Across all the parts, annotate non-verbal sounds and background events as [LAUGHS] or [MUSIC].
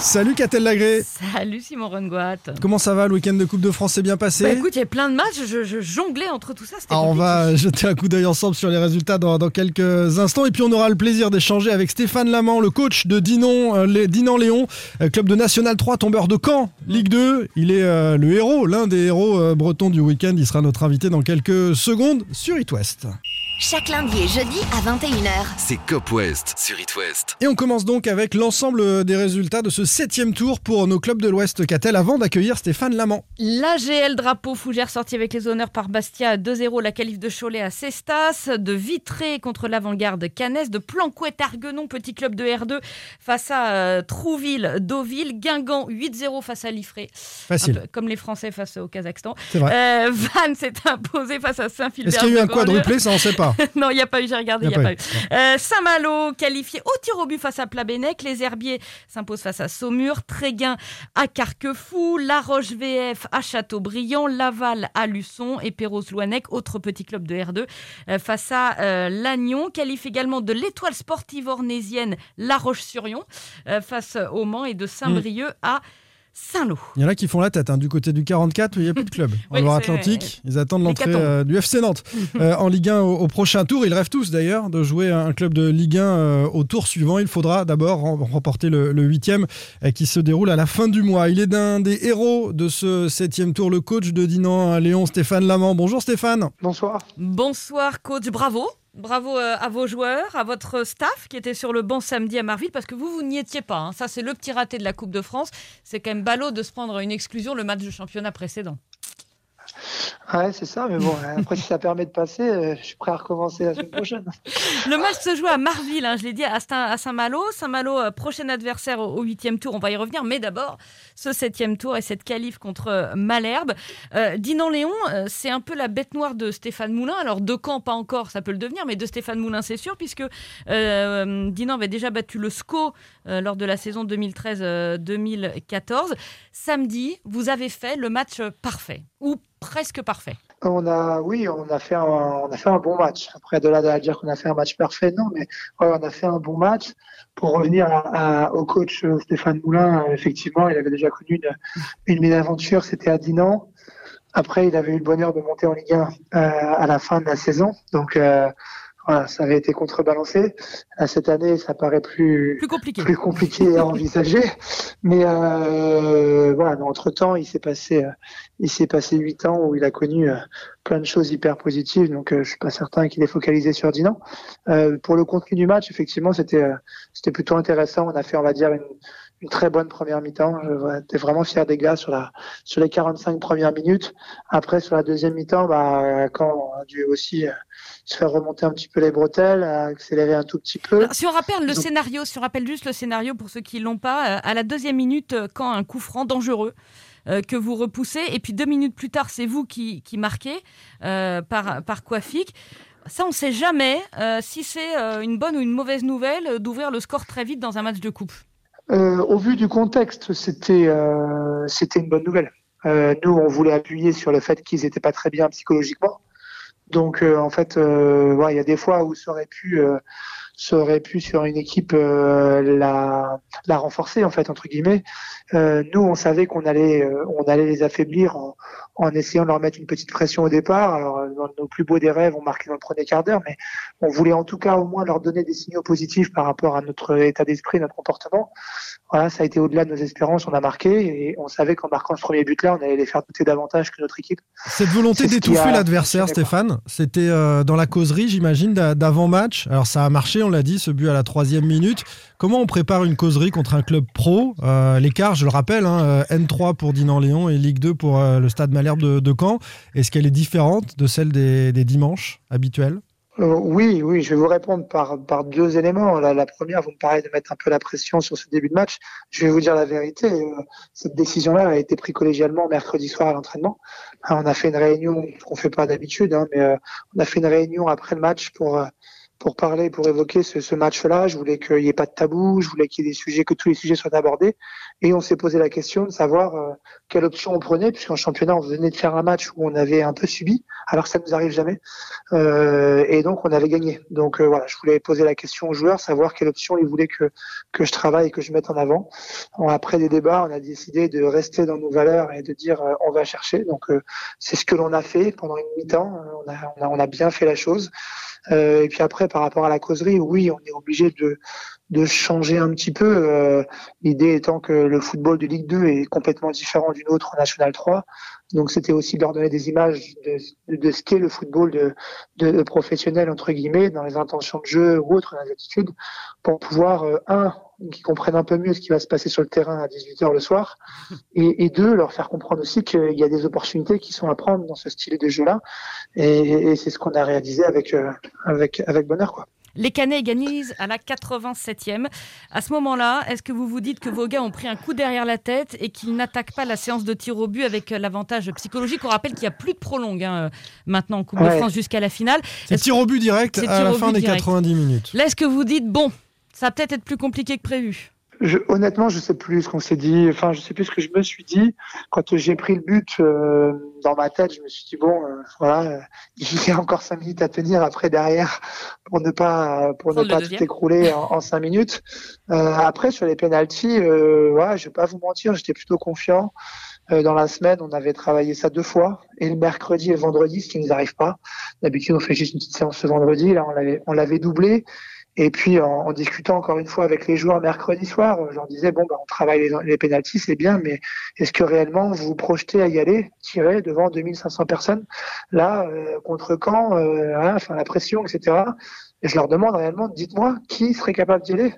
Salut Catel Lagré Salut Simon Rengoat. Comment ça va Le week-end de Coupe de France s'est bien passé Bah écoute, il y a plein de matchs, je, je jonglais entre tout ça, Ah, on va jeter un coup d'œil ensemble sur les résultats dans, dans quelques instants et puis on aura le plaisir d'échanger avec Stéphane Lamant, le coach de Dinon, euh, les- Dinan Léon, euh, club de National 3, tombeur de Caen, Ligue 2. Il est euh, le héros, l'un des héros bretons du week-end. Il sera notre invité dans quelques secondes sur It West. Chaque lundi et jeudi à 21h. C'est Cop West sur It West. Et on commence donc avec l'ensemble des résultats de ce septième tour pour nos clubs de l'Ouest Catel avant d'accueillir Stéphane Lamant. L'AGL Drapeau Fougère sorti avec les honneurs par Bastia 2-0, la qualif de Cholet à Cestas, de Vitré contre l'avant-garde Canès, de Planquette Arguenon, petit club de R2 face à euh, Trouville, Deauville, Guingamp 8-0 face à Liffré, Un Facile, peu comme les Français face au Kazakhstan. c'est vrai. Euh, Vannes s'est imposé face à Saint-Philbert. Est-ce qu'il y a eu un quadruplé Ça, on sait pas. [LAUGHS] non, il n'y a pas eu, j'ai regardé, Il n'y a pas eu. Euh, Saint-Malo qualifié au tir au but face à Plabennec. Les Herbiers s'imposent face à Saumur. Tréguin à Carquefou. La Roche VF à Châteaubriand. Laval à Luçon. Et Perros-Louannec, autre petit club de R2, euh, face à euh, Lannion. Qualifie également de l'étoile sportive ornésienne La Roche-sur-Yon face au Mans et de Saint-Brieuc à Saint-Lô. Il y en a qui font la tête. hein. Du côté du 44, il n'y a plus de club. [LAUGHS] En Oui, Loire-Atlantique, ils attendent l'entrée euh, du FC Nantes [LAUGHS] euh, en Ligue 1 au, au prochain tour. Ils rêvent tous d'ailleurs de jouer un club de Ligue 1 euh, au tour suivant. Il faudra d'abord rem- remporter le, le huitième euh, qui se déroule à la fin du mois. Il est d'un des héros de ce septième tour, le coach de Dinan Léon, Stéphane Lamant. Bonjour Stéphane. Bonsoir. Bonsoir coach, bravo. Bravo euh, à vos joueurs, à votre staff qui était sur le banc samedi à Marville, parce que vous, vous n'y étiez pas. hein. Ça, c'est le petit raté de la Coupe de France. C'est quand même ballot de se prendre une exclusion le match du championnat précédent. Ouais, c'est ça, mais bon, [LAUGHS] après, si ça permet de passer, euh, je suis prêt à recommencer la semaine prochaine. Le match se joue à Marville, hein, je l'ai dit, à Saint- à Saint-Malo. Saint-Malo, euh, prochain adversaire au huitième tour, on va y revenir. Mais d'abord, ce septième tour et cette qualif contre euh, Malherbe. Euh, Dinan-Léon, c'est un peu la bête noire de Stéphane Moulin. Alors, de Caen, pas encore, ça peut le devenir, mais de Stéphane Moulin, c'est sûr, puisque euh, Dinan avait déjà battu le SCO euh, lors de la saison 2013-2014. Samedi, vous avez fait le match parfait, ou presque parfait. On a, oui, on a fait un, on a fait un bon match. Après, de là à dire qu'on a fait un match parfait, non, mais on a fait un bon match. Pour revenir au coach Stéphane Moulin, effectivement, il avait déjà connu une, une mésaventure, c'était à Dinan. Après, il avait eu le bonheur de monter en Ligue 1 euh, à la fin de la saison. Donc, euh, voilà, ça avait été contrebalancé. Cette année, ça paraît plus, Plus compliqué. plus compliqué à envisager. Mais euh, voilà, entre temps, il s'est passé, euh, il s'est passé huit ans où il a connu euh, plein de choses hyper positives. Donc, euh, je suis pas certain qu'il est focalisé sur Dinan. Euh, pour le contenu du match, effectivement, c'était, c'était plutôt intéressant. On a fait, on va dire, une, une très bonne première mi-temps. J'étais vraiment fier des gars sur la, sur les 45 premières minutes. Après, sur la deuxième mi-temps, bah, quand on a dû aussi se faire remonter un petit peu les bretelles, accélérer un tout petit peu. Alors, si on rappelle le Donc- scénario, si on rappelle juste le scénario pour ceux qui l'ont pas, euh, à la deuxième minute, euh, quand un coup franc dangereux euh, que vous repoussez, et puis deux minutes plus tard, c'est vous qui, qui marquez euh, par, par Coiffic. Ça, on ne sait jamais euh, si c'est euh, une bonne ou une mauvaise nouvelle d'ouvrir le score très vite dans un match de coupe. Au vu du contexte, c'était c'était une bonne nouvelle. Nous, on voulait appuyer sur le fait qu'ils étaient pas très bien psychologiquement. Donc, euh, en fait, euh, ouais, il y a des fois où ça aurait pu, euh, ça aurait pu sur une équipe euh, la, la renforcer, en fait, entre guillemets. Euh, nous, on savait qu'on allait, euh, on allait les affaiblir en, en essayant de leur mettre une petite pression au départ. Alors, euh, dans nos plus beaux des rêves, on marquait dans le premier quart d'heure, mais on voulait en tout cas au moins leur donner des signaux positifs par rapport à notre état d'esprit, notre comportement. Voilà, ça a été au-delà de nos espérances, on a marqué et on savait qu'en marquant ce premier but-là, on allait les faire douter davantage que notre équipe. Cette volonté d'étouffer l'adversaire, Stéphane, c'était euh, dans la causerie, j'imagine, d'a- d'avant-match. Alors ça a marché, on l'a dit, ce but à la troisième minute. Comment on prépare une causerie contre un club pro? Euh, L'écart, je le rappelle, hein, euh, N3 pour Dinan-Léon et Ligue 2 pour euh, le Stade De, de Caen. Est-ce qu'elle est différente de celle des, des dimanches habituels? Euh, oui, oui, je vais vous répondre par, par deux éléments. La, première, vous me parlez de mettre un peu la pression sur ce début de match. Je vais vous dire la vérité. euh, cette décision-là a été prise collégialement mercredi soir à l'entraînement. Hein, on a fait une réunion, qu'on fait pas d'habitude, hein, mais euh, on a fait une réunion après le match pour pour parler, pour évoquer ce, ce match-là. Je voulais qu'il n'y ait pas de tabou, je voulais qu'il y ait des sujets, que tous les sujets soient abordés. Et on s'est posé la question de savoir euh, quelle option on prenait, puisqu'en championnat, on venait de faire un match où on avait un peu subi, alors que ça nous arrive jamais. Euh, et donc, on avait gagné. Donc euh, voilà, je voulais poser la question aux joueurs, savoir quelle option ils voulaient que, que je travaille et que je mette en avant. Après des débats, on a décidé de rester dans nos valeurs et de dire euh, on va chercher. Donc c'est ce que l'on a fait pendant une mi-temps. On a, on, a, on a bien fait la chose. Euh, et puis après, par rapport à la causerie, oui, on est obligé de, de changer un petit peu. Euh, L'idée étant que le football de Ligue 2 est complètement différent d'une autre en National 3. Donc c'était aussi de leur donner des images de, de ce qu'est le football de, de, professionnel, entre guillemets, dans les intentions de jeu ou autres, dans les attitudes, pour pouvoir, euh, un, qu'ils comprennent un peu mieux ce qui va se passer sur le terrain à 18h le soir, [LAUGHS] et, et deux, leur faire comprendre aussi qu'il y a des opportunités qui sont à prendre dans ce style de jeu-là. Et, et c'est ce qu'on a réalisé avec, euh, avec, avec bonheur. Quoi. Les Canets gagnent à la 87e. À ce moment-là, est-ce que vous vous dites que vos gars ont pris un coup derrière la tête et qu'ils n'attaquent pas la séance de tir au but avec l'avantage psychologique? On rappelle qu'il n'y a plus de prolongue hein, maintenant en Coupe Ouais. de France jusqu'à la finale. C'est tir au but direct C'est à tir la fin des direct. 90 minutes. Là, est-ce que vous dites, bon, ça va peut-être être plus compliqué que prévu Je, honnêtement, je sais plus ce qu'on s'est dit. Enfin, je sais plus ce que je me suis dit quand j'ai pris le but euh, dans ma tête. Je me suis dit bon, euh, voilà, euh, il y a encore cinq minutes à tenir après derrière pour ne pas pour ne pas deuxième. tout écrouler en, en cinq minutes. Euh, après sur les pénalties, euh, ouais, je vais pas vous mentir, j'étais plutôt confiant. Euh, dans la semaine, on avait travaillé ça deux fois, et le mercredi et le vendredi, ce qui nous arrive pas. D'habitude, on fait juste une petite séance le vendredi. Là, on l'avait, on l'avait doublé. Et puis, en, discutant encore une fois avec les joueurs mercredi soir, euh, je leur disais bon, bah, on travaille les, les pénalties, c'est bien, mais est-ce que réellement vous vous projetez à y aller, tirer devant 2500 personnes là euh, contre Caen, euh, hein, enfin la pression, etc. Et je leur demande réellement, dites-moi qui serait capable d'y aller?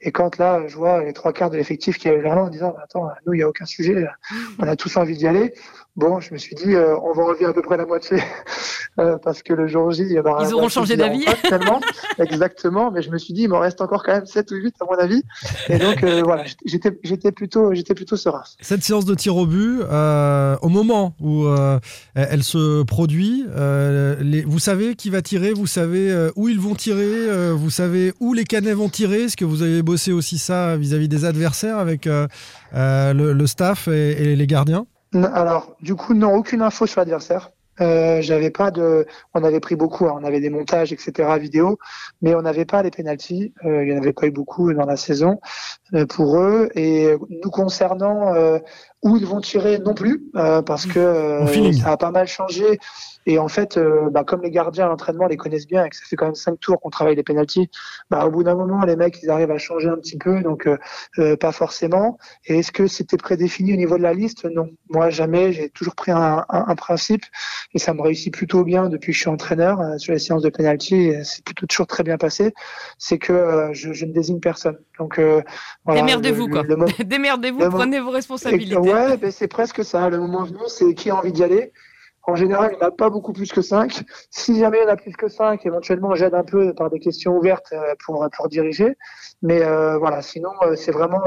Et quand là, je vois les trois quarts de l'effectif qui est là en disant, attends, nous, il n'y a aucun sujet, on a tous envie d'y aller. Bon, je me suis dit, euh, on va enlever à peu près la moitié, [LAUGHS] euh, parce que le jour J, il y en aura Ils auront un changé d'avis. tellement. [LAUGHS] Exactement, mais je me suis dit, il m'en reste encore quand même 7 ou 8 à mon avis. Et donc, euh, voilà, [LAUGHS] j'étais, j'étais plutôt, j'étais plutôt serein. Cette séance de tir au but, euh, au moment où euh, elle se produit, euh, les- vous savez qui va tirer, vous savez où ils vont tirer, euh, vous savez où les canets vont tirer? Est-ce que vous avez bossé aussi ça vis-à-vis des adversaires avec euh, euh, le, le staff et, et les gardiens? Alors, du coup, non, aucune info sur l'adversaire. Euh, j'avais pas de, on avait pris beaucoup, hein, on avait des montages, etc. vidéo, mais on n'avait pas les penalties. Euh, il y en avait pas eu beaucoup dans la saison euh, pour eux. Et nous concernant, euh, où ils vont tirer non plus, euh, parce que euh, ça a pas mal changé. Et en fait, euh, bah, comme les gardiens à l'entraînement les connaissent bien et que ça fait quand même cinq tours qu'on travaille les penalties, bah, au bout d'un moment, les mecs, ils arrivent à changer un petit peu, donc euh, euh, pas forcément. Et est-ce que c'était prédéfini au niveau de la liste? Non. Moi, jamais. J'ai toujours pris un, un, un principe et ça me réussit plutôt bien depuis que je suis entraîneur euh, sur les séances de penalty. et C'est plutôt toujours très bien passé. C'est que euh, je, je ne désigne personne. Donc euh, voilà. Démerdez-vous, quoi. [LAUGHS] Démerdez-vous, prenez vos responsabilités. Ouais, ben c'est presque ça. Le moment venu, c'est qui a envie d'y aller. En général, il n'y en a pas beaucoup plus que 5. Si jamais il y en a plus que 5, éventuellement, j'aide un peu par des questions ouvertes euh, pour, pour diriger. Mais euh, voilà, sinon, euh, c'est vraiment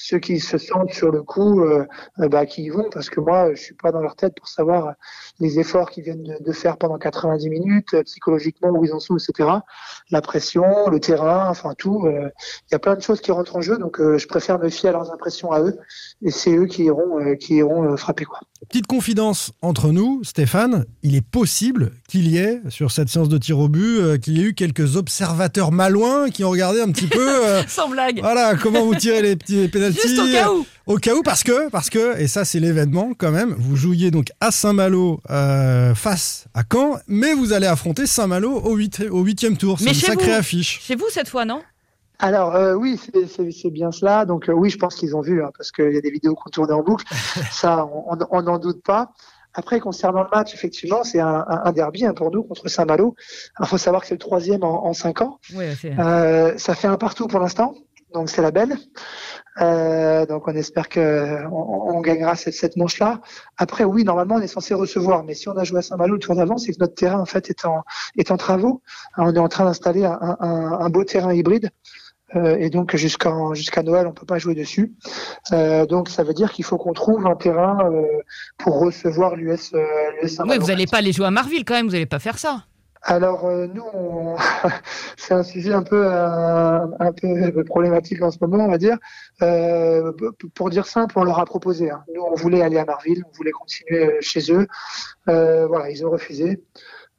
ceux qui se sentent sur le coup euh, euh, bah, qui y vont, parce que moi, je suis pas dans leur tête pour savoir euh, les efforts qu'ils viennent de, de faire pendant 90 minutes, euh, psychologiquement, où ils en sont, etc. La pression, le terrain, enfin tout. euh, Il y a plein de choses qui rentrent en jeu, donc euh, je préfère me fier à leurs impressions à eux et c'est eux qui iront, euh, qui iront euh, frapper quoi. Petite confidence entre nous, Stéphane, il est possible qu'il y ait, sur cette séance de tir au but, euh, qu'il y ait eu quelques observateurs malouins qui ont regardé un petit peu, euh, [LAUGHS] Sans blague. voilà, comment vous tirez les petits Juste au cas où. Au cas où, parce que, parce que, et ça c'est l'événement quand même, vous jouiez donc à Saint-Malo euh, face à Caen, mais vous allez affronter Saint-Malo au, huit- au huitième tour. C'est Mais une sacrée vous. affiche. Chez vous cette fois, non? Alors euh, oui, c'est- bien cela. Donc euh, oui, je pense qu'ils ont vu hein, parce qu'il y a des vidéos qu'on tournait en boucle. [LAUGHS] Ça, on n'en doute pas. Après, concernant le match, effectivement, c'est un, un- un derby hein, pour nous contre Saint-Malo. Il faut savoir que c'est le troisième en, en cinq ans. Oui. Euh, ça fait un partout pour l'instant, donc c'est la belle. Euh, donc on espère que on, on gagnera cette, cette manche-là. Après, oui, normalement on est censé recevoir, mais si on a joué à Saint-Malo le tour d'avant, c'est que notre terrain en fait est en est en travaux. On est en train d'installer un, un, un beau terrain hybride. Euh, et donc jusqu'en jusqu'à Noël, on peut pas jouer dessus. Euh, donc ça veut dire qu'il faut qu'on trouve un terrain euh, pour recevoir l'US l'US Oui, vous n'allez pas aller jouer à Marville quand même, vous n'allez pas faire ça. Alors euh, nous, [LAUGHS] c'est un sujet un peu euh, un peu problématique en ce moment, on va dire. Euh, pour dire simple, on leur a proposé. Hein. Nous, on voulait aller à Marville, on voulait continuer chez eux. Voilà, ils ont refusé.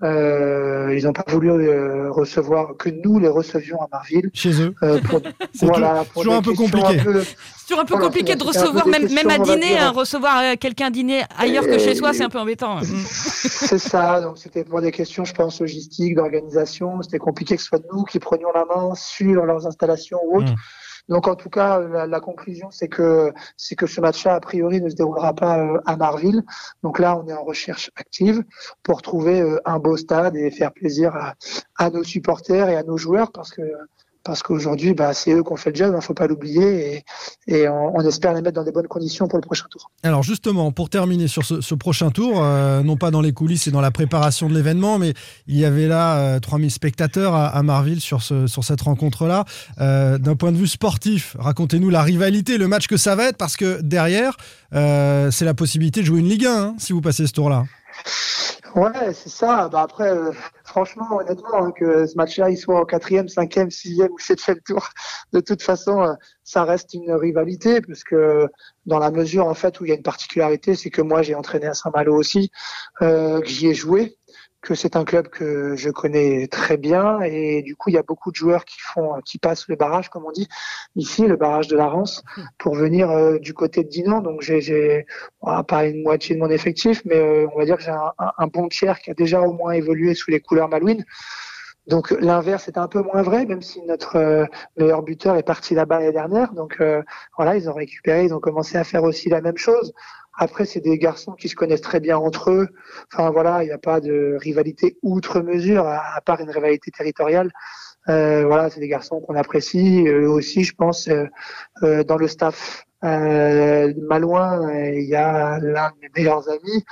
Euh, ils n'ont pas voulu euh, recevoir que nous les recevions à Marville. Chez eux. Euh, pour, [LAUGHS] C'est voilà, pour toujours un peu compliqué. peu- C'est toujours un peu Voilà, compliqué de recevoir, même, même à dîner, dire. hein, recevoir euh, quelqu'un dîner ailleurs que chez soi, Et- c'est un peu embêtant. Mm. C'est ça, donc c'était pour des questions, je pense, logistiques, d'organisation. C'était compliqué que ce soit nous qui prenions la main sur leurs installations ou autres. Mm. Donc en tout cas, la, la conclusion, c'est que c'est que ce match-là, a priori, ne se déroulera pas euh, à Marville. Donc là, on est en recherche active pour trouver euh, un beau stade et faire plaisir à, à nos supporters et à nos joueurs, parce que parce qu'aujourd'hui, bah, c'est eux qui ont fait le job, il faut pas l'oublier, et, et on, on espère les mettre dans des bonnes conditions pour le prochain tour. Alors justement, pour terminer sur ce, ce prochain tour, euh, non pas dans les coulisses et dans la préparation de l'événement, mais il y avait là euh, 3000 spectateurs à, à Marville sur, ce, sur cette rencontre-là. Euh, D'un point de vue sportif, racontez-nous la rivalité, le match que ça va être, parce que derrière, euh, c'est la possibilité de jouer une Ligue 1 hein, si vous passez ce tour-là. Ouais, c'est ça. Bah après, euh, franchement, honnêtement, hein, que ce match-là, il soit au quatrième, cinquième, sixième ou septième tour, [LAUGHS] de toute façon, euh, ça reste une rivalité, parce que dans la mesure en fait où il y a une particularité, c'est que moi j'ai entraîné à Saint-Malo aussi, euh, que j'y ai joué, que c'est un club que je connais très bien, et du coup il y a beaucoup de joueurs qui font, qui passent le barrage, comme on dit ici, le barrage de la Rance, pour venir euh, du côté de Dinan. Donc j'ai, voilà, pas une moitié de mon effectif, mais euh, on va dire que j'ai un, bon tiers qui a déjà au moins évolué sous les couleurs malouines. Donc l'inverse est un peu moins vrai, même si notre euh, meilleur buteur est parti là-bas l'année dernière. Donc voilà, ils ont récupéré, ils ont commencé à faire aussi la même chose. Après, c'est des garçons qui se connaissent très bien entre eux. Enfin voilà, il n'y a pas de rivalité outre mesure, à, part une rivalité territoriale. Euh, voilà, c'est des garçons qu'on apprécie. Eux aussi, je pense, euh, euh, dans le staff euh, Malouin, euh, il y a l'un de mes meilleurs amis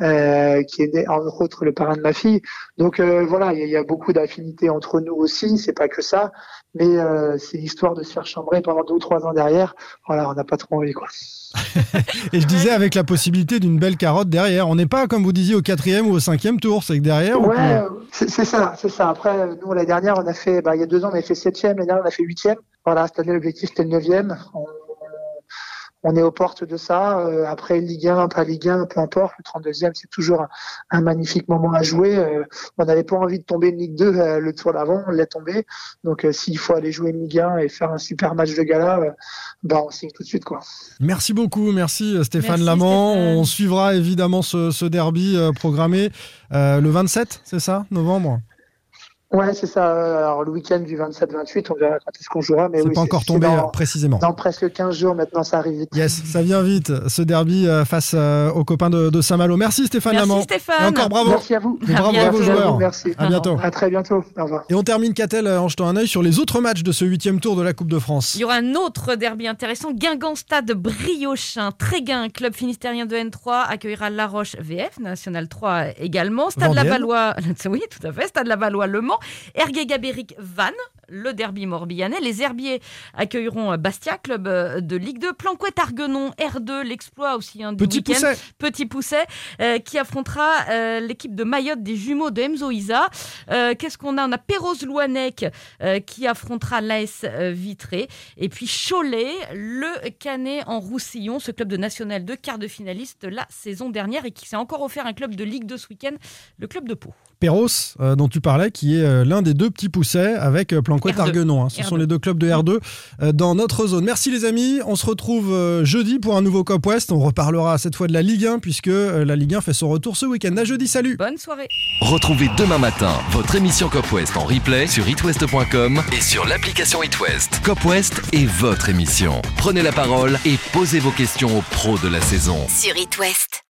euh, qui est né- entre autres le parrain de ma fille. Donc euh, voilà, il y, a- il y a beaucoup d'affinités entre nous aussi. C'est pas que ça, mais euh, c'est l'histoire de se faire chambrer pendant deux ou trois ans derrière. Voilà, on n'a pas trop envie quoi. [LAUGHS] Et je disais avec la possibilité d'une belle carotte derrière. On n'est pas, comme vous disiez, au quatrième ou au cinquième tour, c'est que derrière, Ouais, peut- c'est ça, c'est ça. Après, nous l'année dernière, on a fait, bah, il y a deux ans, on a fait septième. L'année dernière, on a fait huitième. Voilà, cette année, l'objectif c'était le neuvième. On, on est aux portes de ça. Euh, après Ligue 1, pas Ligue 1, peu importe. Le 32e, c'est toujours un, un magnifique moment à jouer. Euh, on n'avait pas envie de tomber de Ligue 2 euh, le tour d'avant, on l'est tombé. Donc, euh, s'il faut aller jouer une Ligue 1 et faire un super match de gala, euh, bah, on signe tout de suite, quoi. Merci beaucoup, merci Stéphane Merci, Lamant. Stéphane. On suivra évidemment ce, ce derby euh, programmé euh, le 27, c'est ça, novembre? Ouais, c'est ça. Alors, le week-end du 27-28, on verra quand est-ce qu'on jouera. Mais C'est oui, pas encore tombé dans- euh, précisément. Dans presque 15 jours maintenant, ça arrive vite. Yes, ça vient vite, ce derby euh, face euh, aux copains de, de Saint-Malo. Merci Stéphane Merci Lamant. Stéphane. Et encore bravo. Merci à vous. Et bravo à vos à joueurs. vous, merci. À bientôt. À très bientôt. Au revoir. Et on termine, Catel, en jetant un œil sur les autres matchs de ce huitième tour de la Coupe de France. Il y aura un autre derby intéressant. Guingamp Stade Briochin. Tréguin, club finistérien de N3, accueillera La Roche VF, National 3 également. Stade. Lavallois, [LAUGHS] oui, tout à fait. Stade Lavallois Le Mans. Ergué Gabéric Vannes, le derby morbihanais. Les Herbiers accueilleront Bastia, club euh, de Ligue 2. Planquette Arguenon, R2, l'exploit aussi hein, du Petit pousset. Petit Pousset, euh, qui affrontera euh, l'équipe de Mayotte des jumeaux de Emzo Isa. Euh, Qu'est-ce qu'on a? On a Perros Louanec qui affrontera l'AS Vitré. Et puis Cholet, le Canet en Roussillon, ce club de National 2, quart de finaliste la saison dernière et qui s'est encore offert un club de Ligue 2 ce week-end, le club de Pau. Perros, dont tu parlais, qui est l'un des deux petits poussets avec Planquette R2. Arguenon. hein. Ce R2. sont les deux clubs de R2 euh, dans notre zone. Merci les amis. On se retrouve euh, jeudi pour un nouveau Cop West. On reparlera cette fois de la Ligue 1 puisque euh, la Ligue 1 fait son retour ce week-end. À jeudi, salut Bonne soirée. Retrouvez demain matin votre émission Cop West en replay sur itwest.com et sur l'application itwest. Cop West est votre émission. Prenez la parole et posez vos questions aux pros de la saison. Sur It West.